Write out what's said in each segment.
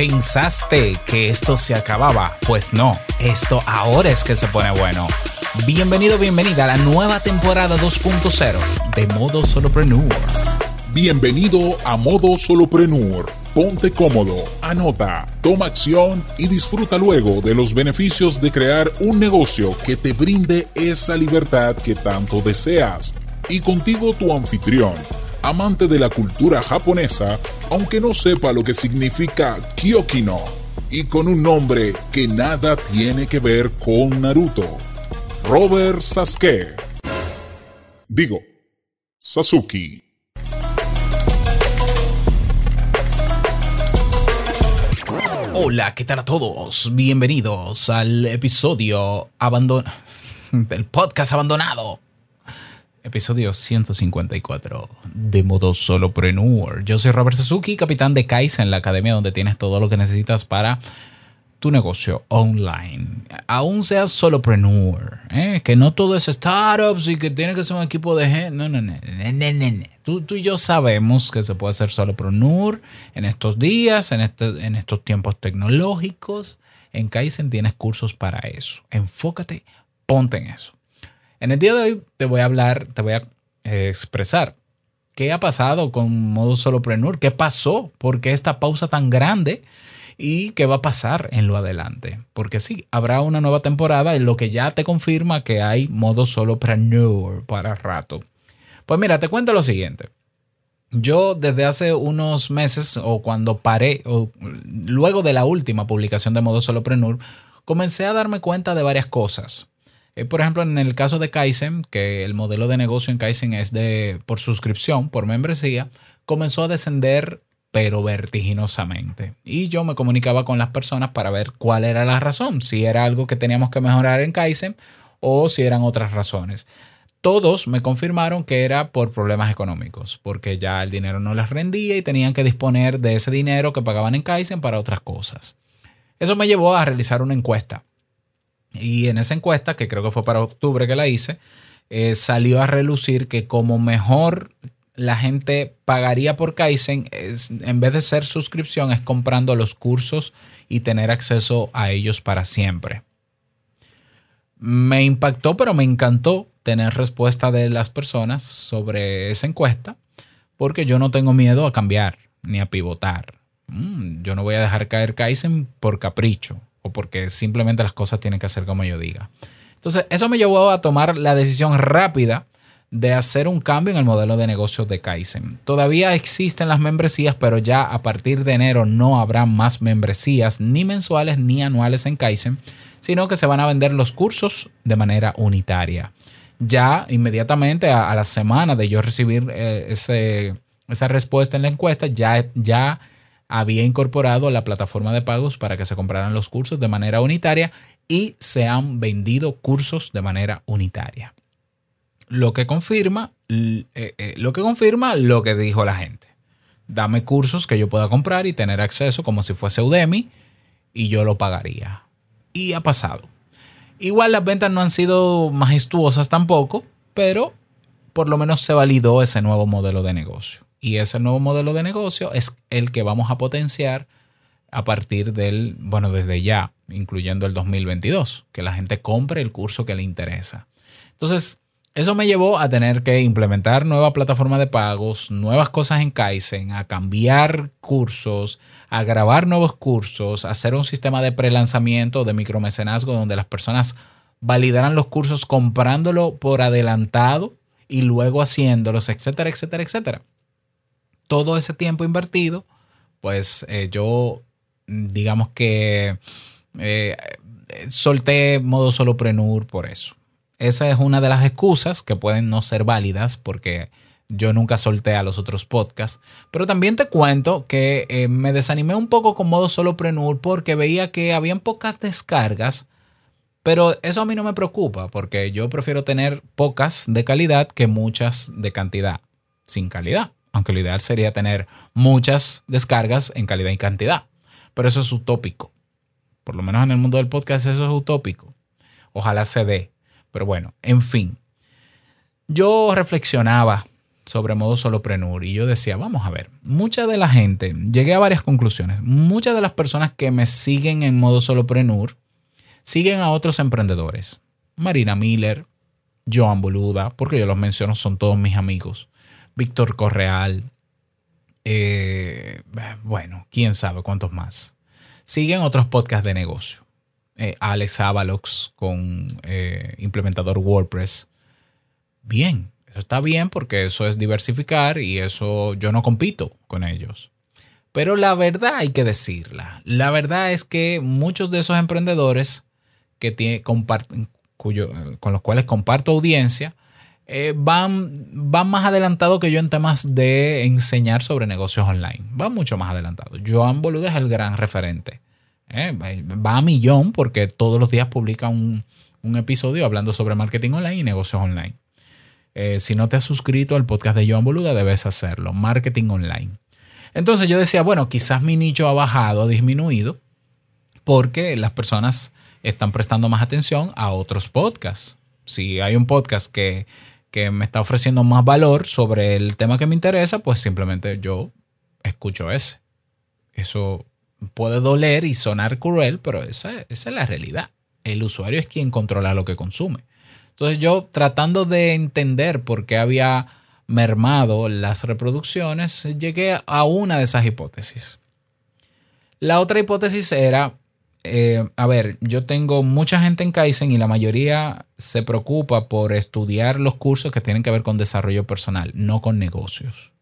¿Pensaste que esto se acababa? Pues no, esto ahora es que se pone bueno. Bienvenido, bienvenida a la nueva temporada 2.0 de Modo Solopreneur. Bienvenido a Modo Solopreneur. Ponte cómodo, anota, toma acción y disfruta luego de los beneficios de crear un negocio que te brinde esa libertad que tanto deseas. Y contigo tu anfitrión amante de la cultura japonesa, aunque no sepa lo que significa Kyokino, y con un nombre que nada tiene que ver con Naruto. Robert Sasuke. Digo, Sasuke. Hola, ¿qué tal a todos? Bienvenidos al episodio abandon... del podcast abandonado episodio 154 de modo solopreneur. Yo soy Robert Suzuki, capitán de Kaizen, la academia donde tienes todo lo que necesitas para tu negocio online. Aún seas solopreneur, ¿eh? que no todo es startups y que tiene que ser un equipo de gente. No, no, no, no, no, Tú, tú, y yo sabemos que se puede ser solopreneur en estos días, en, este, en estos tiempos tecnológicos. En Kaizen tienes cursos para eso. Enfócate, ponte en eso. En el día de hoy te voy a hablar, te voy a eh, expresar qué ha pasado con Modo Solopreneur, qué pasó, por qué esta pausa tan grande y qué va a pasar en lo adelante. Porque sí, habrá una nueva temporada en lo que ya te confirma que hay Modo Solopreneur para rato. Pues mira, te cuento lo siguiente. Yo desde hace unos meses o cuando paré, o luego de la última publicación de Modo Solopreneur, comencé a darme cuenta de varias cosas. Eh, por ejemplo, en el caso de Kaizen, que el modelo de negocio en Kaizen es de por suscripción, por membresía, comenzó a descender pero vertiginosamente. Y yo me comunicaba con las personas para ver cuál era la razón, si era algo que teníamos que mejorar en Kaizen o si eran otras razones. Todos me confirmaron que era por problemas económicos, porque ya el dinero no les rendía y tenían que disponer de ese dinero que pagaban en Kaizen para otras cosas. Eso me llevó a realizar una encuesta y en esa encuesta, que creo que fue para octubre que la hice, eh, salió a relucir que como mejor la gente pagaría por Kaizen, en vez de ser suscripción, es comprando los cursos y tener acceso a ellos para siempre. Me impactó, pero me encantó tener respuesta de las personas sobre esa encuesta, porque yo no tengo miedo a cambiar ni a pivotar. Mm, yo no voy a dejar caer Kaizen por capricho o porque simplemente las cosas tienen que hacer como yo diga. Entonces, eso me llevó a tomar la decisión rápida de hacer un cambio en el modelo de negocio de Kaizen. Todavía existen las membresías, pero ya a partir de enero no habrá más membresías ni mensuales ni anuales en Kaizen, sino que se van a vender los cursos de manera unitaria. Ya inmediatamente a, la semana de yo recibir eh, esa respuesta en la encuesta, ya, ya había incorporado la plataforma de pagos para que se compraran los cursos de manera unitaria y se han vendido cursos de manera unitaria. Lo que confirma, eh, eh, lo que confirma lo que dijo la gente. Dame cursos que yo pueda comprar y tener acceso como si fuese Udemy y yo lo pagaría. Y ha pasado. Igual las ventas no han sido majestuosas tampoco, pero por lo menos se validó ese nuevo modelo de negocio. Y ese nuevo modelo de negocio es el que vamos a potenciar a partir del, bueno, desde ya, incluyendo el 2022, que la gente compre el curso que le interesa. Entonces, eso me llevó a tener que implementar nueva plataforma de pagos, nuevas cosas en Kaizen, a cambiar cursos, a grabar nuevos cursos, a hacer un sistema de prelanzamiento, de micromecenazgo, donde las personas validaran los cursos comprándolo por adelantado y luego haciéndolos, etcétera, etcétera, etcétera todo ese tiempo invertido, pues eh, yo digamos que eh, solté modo solopreneur por eso. Esa es una de las excusas que pueden no ser válidas porque yo nunca solté a los otros podcasts. Pero también te cuento que eh, me desanimé un poco con modo solopreneur porque veía que habían pocas descargas. Pero eso a mí no me preocupa porque yo prefiero tener pocas de calidad que muchas de cantidad sin calidad aunque lo ideal sería tener muchas descargas en calidad y cantidad. Pero eso es utópico. Por lo menos en el mundo del podcast eso es utópico. Ojalá se dé. Pero bueno, en fin. Yo reflexionaba sobre modo soloprenur y yo decía, vamos a ver, mucha de la gente, llegué a varias conclusiones, muchas de las personas que me siguen en modo soloprenur siguen a otros emprendedores. Marina Miller, Joan Boluda, porque yo los menciono, son todos mis amigos. Víctor Correal, eh, bueno, quién sabe cuántos más. Siguen otros podcasts de negocio. Eh, Alex Avalox con eh, implementador WordPress. Bien, eso está bien porque eso es diversificar y eso yo no compito con ellos. Pero la verdad hay que decirla. La verdad es que muchos de esos emprendedores que tiene, cuyo, con los cuales comparto audiencia eh, van, van más adelantados que yo en temas de enseñar sobre negocios online. Van mucho más adelantados. Joan Boluda es el gran referente. Eh, va a millón porque todos los días publica un, un episodio hablando sobre marketing online y negocios online. Eh, si no te has suscrito al podcast de Joan Boluda, debes hacerlo. Marketing online. Entonces yo decía, bueno, quizás mi nicho ha bajado, ha disminuido, porque las personas están prestando más atención a otros podcasts. Si hay un podcast que, que me está ofreciendo más valor sobre el tema que me interesa, pues simplemente yo escucho ese. Eso puede doler y sonar cruel, pero esa, es la realidad. El usuario es quien controla lo que consume. Entonces yo tratando de entender por qué había mermado las reproducciones, llegué a una de esas hipótesis. La otra hipótesis era, eh, a ver, yo tengo mucha gente en Kaizen y la mayoría se preocupa por estudiar los cursos que tienen que ver con desarrollo personal, no con negocios.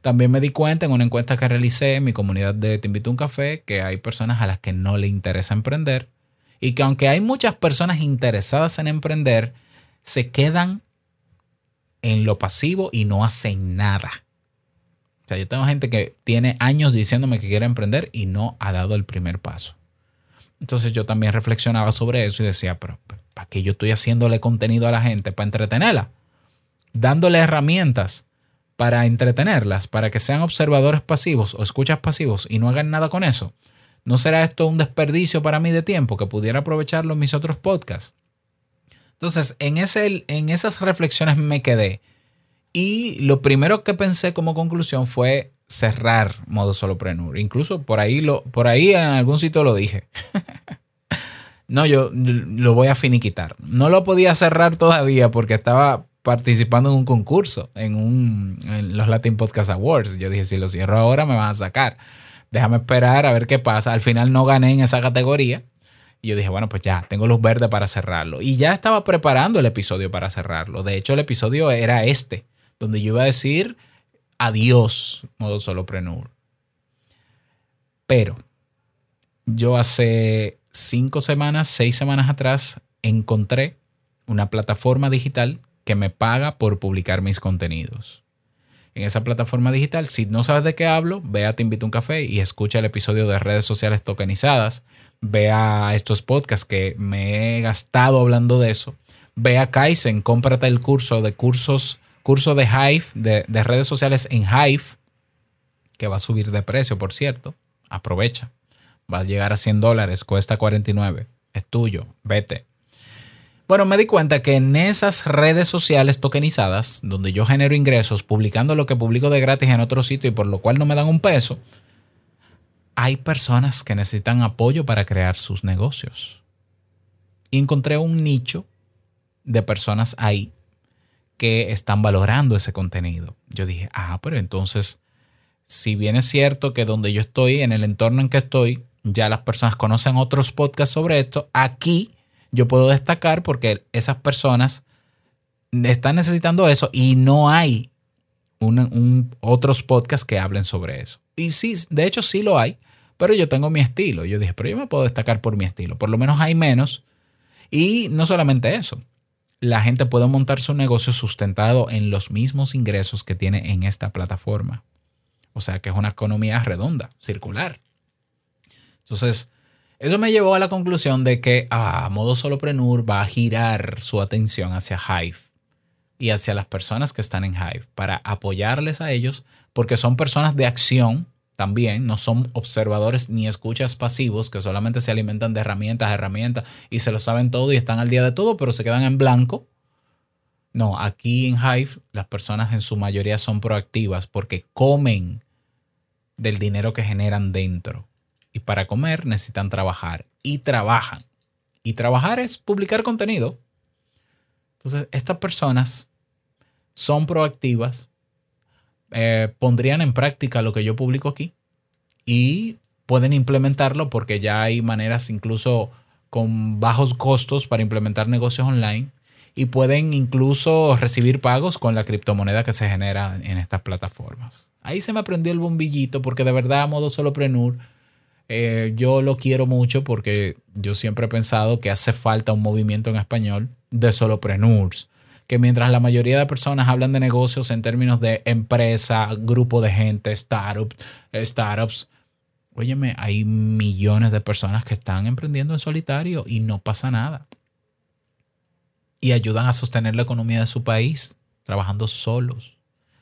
También me di cuenta en una encuesta que realicé en mi comunidad de Te invito un café que hay personas a las que no le interesa emprender y que aunque hay muchas personas interesadas en emprender, se quedan en lo pasivo y no hacen nada. O sea, yo tengo gente que tiene años diciéndome que quiere emprender y no ha dado el primer paso. Entonces yo también reflexionaba sobre eso y decía, pero ¿para qué yo estoy haciéndole contenido a la gente? Para entretenerla. Dándole herramientas para entretenerlas, para que sean observadores pasivos o escuchas pasivos y no hagan nada con eso. ¿No será esto un desperdicio para mí de tiempo que pudiera aprovecharlo en mis otros podcasts? Entonces, en, ese, en esas reflexiones me quedé. Y lo primero que pensé como conclusión fue cerrar modo solopreneur. Incluso por ahí, lo, por ahí en algún sitio lo dije. no, yo lo voy a finiquitar. No lo podía cerrar todavía porque estaba participando en un concurso en, un, en los Latin Podcast Awards. Yo dije, si lo cierro ahora me van a sacar. Déjame esperar a ver qué pasa. Al final no gané en esa categoría y yo dije, bueno, pues ya, tengo luz verde para cerrarlo. Y ya estaba preparando el episodio para cerrarlo. De hecho, el episodio era este, donde yo iba a decir adiós, modo solopreneur. Pero yo hace cinco semanas, seis semanas atrás, encontré una plataforma digital que me paga por publicar mis contenidos. En esa plataforma digital, si no sabes de qué hablo, ve a Te Invito a un Café y escucha el episodio de redes sociales tokenizadas vea estos podcasts que me he gastado hablando de eso. Ve a Kaizen, cómprate el curso de cursos, curso de Hive, de, de redes sociales en Hive, que va a subir de precio, por cierto. Aprovecha. Va a llegar a 100 dólares, cuesta 49. Es tuyo, vete. Bueno, me di cuenta que en esas redes sociales tokenizadas, donde yo genero ingresos publicando lo que publico de gratis en otro sitio y por lo cual no me dan un peso, hay personas que necesitan apoyo para crear sus negocios. Y encontré un nicho de personas ahí que están valorando ese contenido. Yo dije, ah, pero entonces, si bien es cierto que donde yo estoy, en el entorno en que estoy, ya las personas conocen otros podcasts sobre esto, aquí yo puedo destacar porque esas personas están necesitando eso y no hay otros podcasts que hablen sobre eso. Y sí, de hecho sí lo hay, pero yo tengo mi estilo. Yo dije, pero yo me puedo destacar por mi estilo. Por lo menos hay menos. Y no solamente eso, la gente puede montar su negocio sustentado en los mismos ingresos que tiene en esta plataforma. O sea que es una economía redonda, circular. Entonces, eso me llevó a la conclusión de que a ah, modo solopreneur va a girar su atención hacia Hive y hacia las personas que están en Hive para apoyarles a ellos porque son personas de acción también, no son observadores ni escuchas pasivos que solamente se alimentan de herramientas, herramientas y se lo saben todo y están al día de todo, pero se quedan en blanco No, aquí en Hive las personas en su mayoría son proactivas porque comen del dinero que generan dentro. Y para comer necesitan trabajar. Y trabajan. Y trabajar es publicar contenido. Entonces, estas personas son proactivas, eh, pondrían en práctica lo que yo publico aquí y pueden implementarlo porque ya hay maneras incluso con bajos costos para implementar negocios online y pueden incluso recibir pagos con la criptomoneda que se genera en estas plataformas. Ahí se me prendió el bombillito porque de verdad modo soloprenur eh, yo lo quiero mucho porque yo siempre he pensado que hace falta un movimiento en español de solopreneurs. Que mientras la mayoría de personas hablan de negocios en términos de empresa, grupo de gente, startups, startups, óyeme, hay millones de personas que están emprendiendo en solitario y no pasa nada y ayudan a sostener la economía de su país trabajando solos.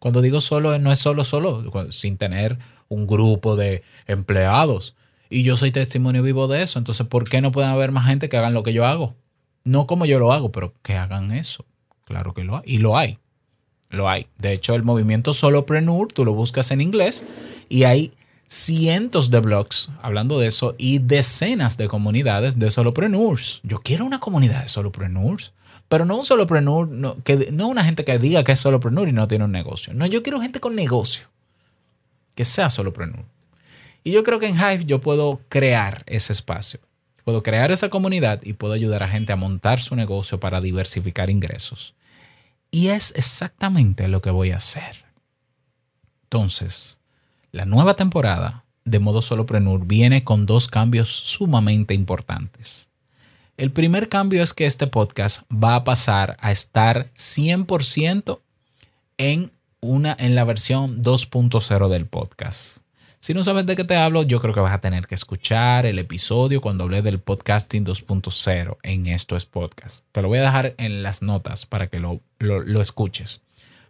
Cuando digo solo, no es solo, solo, sin tener un grupo de empleados. Y yo soy testimonio vivo de eso. Entonces, ¿por qué no pueden haber más gente que hagan lo que yo hago? No como yo lo hago, pero que hagan eso. Claro que lo hay. Y lo hay. Lo hay. De hecho, el movimiento Solopreneur, tú lo buscas en inglés y hay cientos de blogs hablando de eso y decenas de comunidades de solopreneurs. Yo quiero una comunidad de solopreneurs. Pero no un solopreneur, no, que, no una gente que diga que es solopreneur y no tiene un negocio. No, yo quiero gente con negocio. Que sea solopreneur. Y yo creo que en Hive yo puedo crear ese espacio. Puedo crear esa comunidad y puedo ayudar a gente a montar su negocio para diversificar ingresos. Y es exactamente lo que voy a hacer. Entonces, la nueva temporada de modo solopreneur viene con dos cambios sumamente importantes. El primer cambio es que este podcast va a pasar a estar 100% en, una, en la versión 2.0 del podcast. Si no sabes de qué te hablo, yo creo que vas a tener que escuchar el episodio cuando hablé del podcasting 2.0 en Esto es Podcast. Te lo voy a dejar en las notas para que lo, lo, escuches.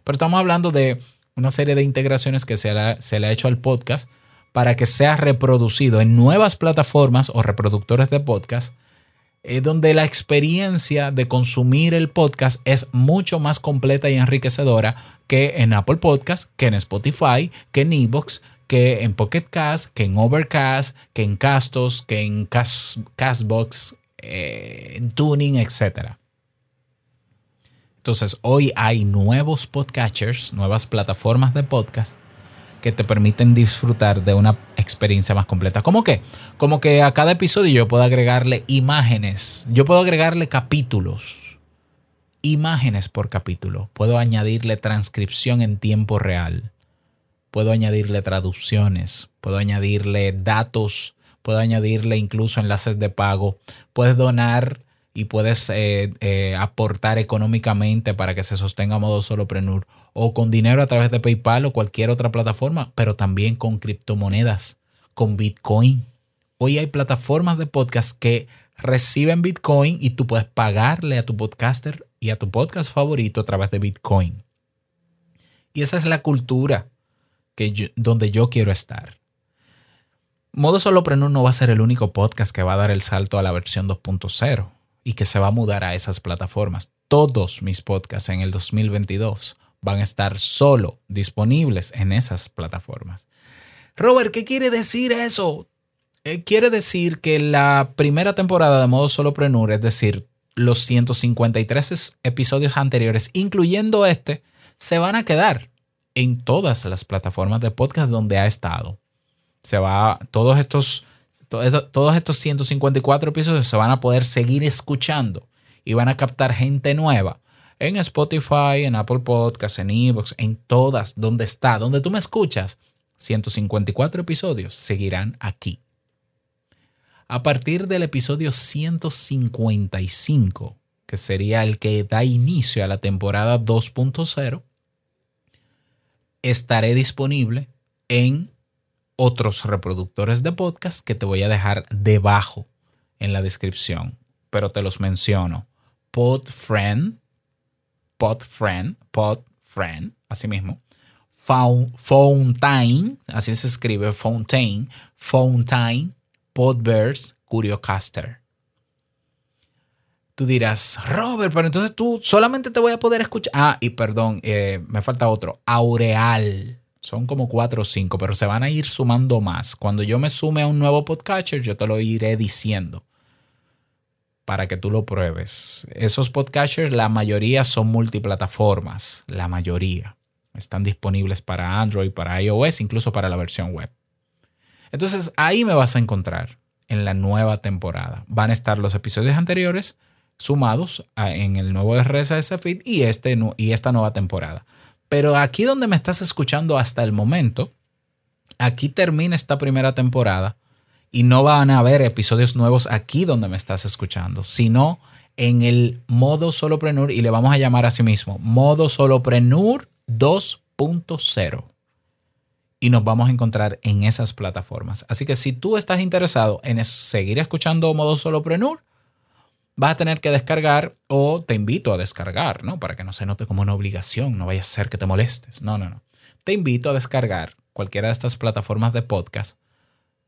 Pero estamos hablando de una serie de integraciones que se, se le ha hecho al podcast para que sea reproducido en nuevas plataformas o reproductores de podcast eh, donde la experiencia de consumir el podcast es mucho más completa y enriquecedora que en Apple Podcast, que en Spotify, que en Evox, que en Pocket Cast, que en Overcast, que en Castos, que en Castbox, eh, en Tuning, etc. Entonces, hoy hay nuevos podcatchers, nuevas plataformas de podcast que te permiten disfrutar de una experiencia más completa. ¿Cómo que? Como que a cada episodio yo puedo agregarle imágenes, yo puedo agregarle capítulos, imágenes por capítulo, puedo añadirle transcripción en tiempo real, puedo añadirle traducciones, puedo añadirle datos, puedo añadirle incluso enlaces de pago, puedes donar y puedes eh, eh, aportar económicamente para que se sostenga modo soloprenur o con dinero a través de PayPal o cualquier otra plataforma, pero también con criptomonedas, con Bitcoin. Hoy hay plataformas de podcast que reciben Bitcoin y tú puedes pagarle a tu podcaster y a tu podcast favorito a través de Bitcoin. Y esa es la cultura que donde yo quiero estar. Modo Soloprenur no va a ser el único podcast que va a dar el salto a la versión 2.0 y que se va a mudar a esas plataformas. Todos mis podcasts en el 2022 van a estar solo disponibles en esas plataformas. Robert, ¿qué quiere decir eso? Eh, quiere decir que la primera temporada de modo solopreneur, es decir, los 153 episodios anteriores, incluyendo este, se van a quedar en todas las plataformas de podcast donde ha estado. Se va, todos estos todos estos 154 episodios se van a poder seguir escuchando y van a captar gente nueva en Spotify, en Apple Podcasts, en Evox, en todas, donde está, donde tú me escuchas. 154 episodios seguirán aquí. A partir del episodio 155, que sería el que da inicio a la temporada 2.0, estaré disponible en otros reproductores de podcast que te voy a dejar debajo en la descripción, pero te los menciono. Podfriend, Podfriend, Podfriend, así mismo. Fountain, así se escribe, Fountain, Fountain, Podverse, Curiocaster. Tú dirás, Robert, pero entonces tú solamente te voy a poder escuchar. Ah, y perdón, eh, me falta otro. Aureal. Son como cuatro o cinco, pero se van a ir sumando más. Cuando yo me sume a un nuevo podcatcher, yo te lo iré diciendo para que tú lo pruebes. Esos podcatchers, la mayoría son multiplataformas, la mayoría. Están disponibles para Android, para iOS, incluso para la versión web. Entonces ahí me vas a encontrar en la nueva temporada. Van a estar los episodios anteriores sumados en el nuevo RSS feed y, este, y esta nueva temporada. Pero aquí donde me estás escuchando hasta el momento, aquí termina esta primera temporada y no van a haber episodios nuevos aquí donde me estás escuchando, sino en el modo solopreneur y le vamos a llamar a sí mismo modo solopreneur 2.0 y nos vamos a encontrar en esas plataformas. Así que si tú estás interesado en seguir escuchando modo solopreneur, vas a tener que descargar o te invito a descargar, ¿no? Para que no se note como una obligación, no vaya a ser que te molestes. No, no, no. Te invito a descargar cualquiera de estas plataformas de podcast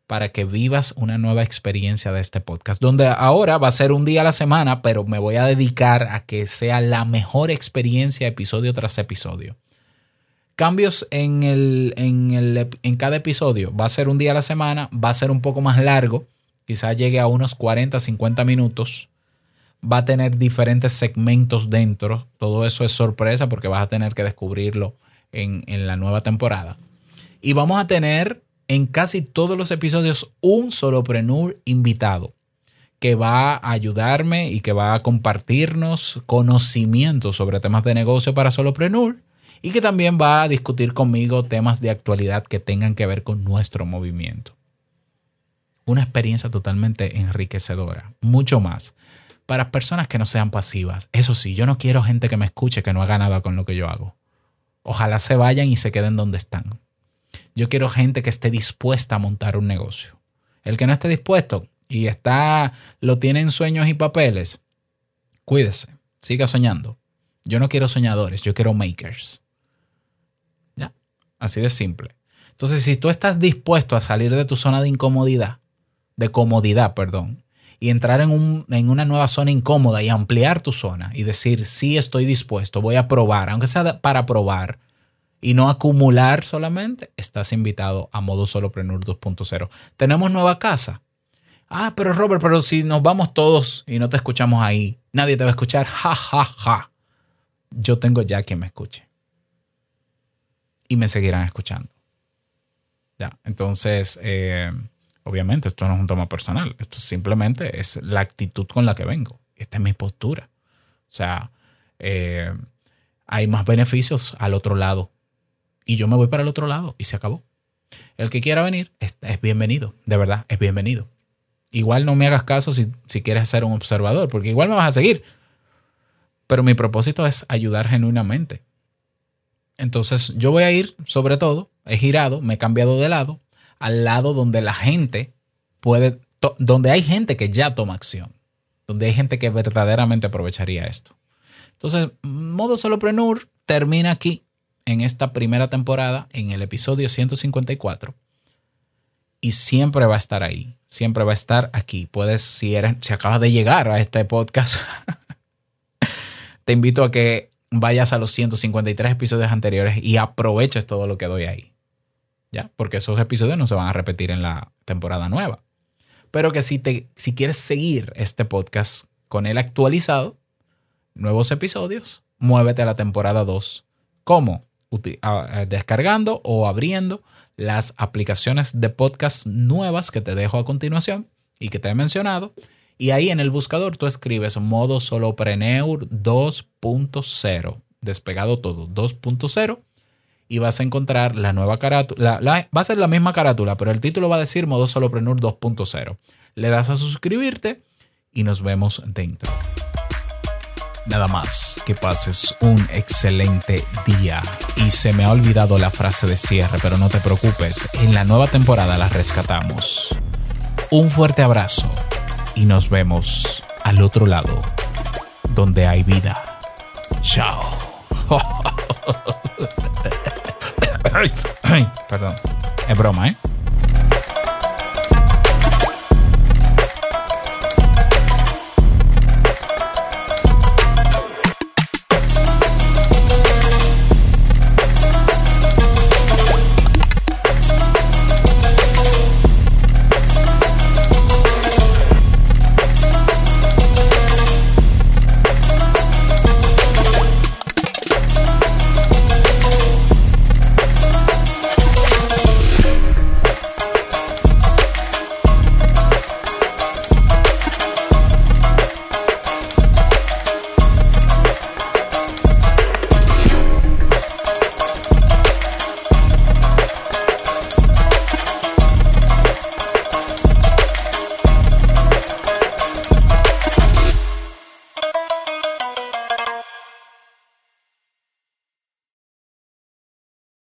para que vivas una nueva experiencia de este podcast, donde ahora va a ser un día a la semana, pero me voy a dedicar a que sea la mejor experiencia episodio tras episodio. Cambios en, el, en, el, en cada episodio. Va a ser un día a la semana, va a ser un poco más largo, quizás llegue a unos 40, 50 minutos va a tener diferentes segmentos dentro. Todo eso es sorpresa porque vas a tener que descubrirlo en, la nueva temporada. Y vamos a tener en casi todos los episodios un solopreneur invitado que va a ayudarme y que va a compartirnos conocimientos sobre temas de negocio para solopreneur y que también va a discutir conmigo temas de actualidad que tengan que ver con nuestro movimiento. Una experiencia totalmente enriquecedora, mucho más para personas que no sean pasivas. Eso sí, yo no quiero gente que me escuche que no haga nada con lo que yo hago. Ojalá se vayan y se queden donde están. Yo quiero gente que esté dispuesta a montar un negocio. El que no esté dispuesto y está lo tiene en sueños y papeles, cuídese, siga soñando. Yo no quiero soñadores, yo quiero makers. Ya, así de simple. Entonces, si tú estás dispuesto a salir de tu zona de incomodidad, de comodidad, perdón, y entrar en, un, en, una nueva zona incómoda y ampliar tu zona y decir, sí estoy dispuesto, voy a probar, aunque sea para probar y no acumular solamente, estás invitado a Modo Solopreneur 2.0. Tenemos nueva casa. Ah, pero Robert, pero si nos vamos todos y no te escuchamos ahí, nadie te va a escuchar. Ja, ja, ja. Yo tengo ya quien me escuche. Y me seguirán escuchando. Ya, entonces... Eh, Obviamente, esto no es un tema personal, esto simplemente es la actitud con la que vengo. Esta es mi postura. O sea, eh, hay más beneficios al otro lado. Y yo me voy para el otro lado y se acabó. El que quiera venir es, bienvenido, de verdad, es bienvenido. Igual no me hagas caso si, si quieres ser un observador, porque igual me vas a seguir. Pero mi propósito es ayudar genuinamente. Entonces yo voy a ir, sobre todo, he girado, me he cambiado de lado al lado donde la gente puede, donde hay gente que ya toma acción, donde hay gente que verdaderamente aprovecharía esto. Entonces, modo solopreneur termina aquí en esta primera temporada, en el episodio 154. Y siempre va a estar ahí, siempre va a estar aquí. Puedes, si, eres, si acabas de llegar a este podcast, te invito a que vayas a los 153 episodios anteriores y aproveches todo lo que doy ahí. Porque esos episodios no se van a repetir en la temporada nueva. Pero que si, te, si quieres seguir este podcast con él actualizado, nuevos episodios, muévete a la temporada 2. ¿Cómo? Descargando o abriendo las aplicaciones de podcast nuevas que te dejo a continuación y que te he mencionado. Y ahí en el buscador tú escribes modo solopreneur 2.0. Despegado todo, 2.0 y vas a encontrar la nueva carátula. va a ser la misma carátula, pero el título va a decir Modo Solopreneur 2.0. Le das a suscribirte y nos vemos dentro. Nada más, que pases un excelente día. Y se me ha olvidado la frase de cierre, pero no te preocupes, en la nueva temporada la rescatamos. Un fuerte abrazo y nos vemos al otro lado, donde hay vida. Chao. Ay, ay, perdón. Es broma, ¿eh?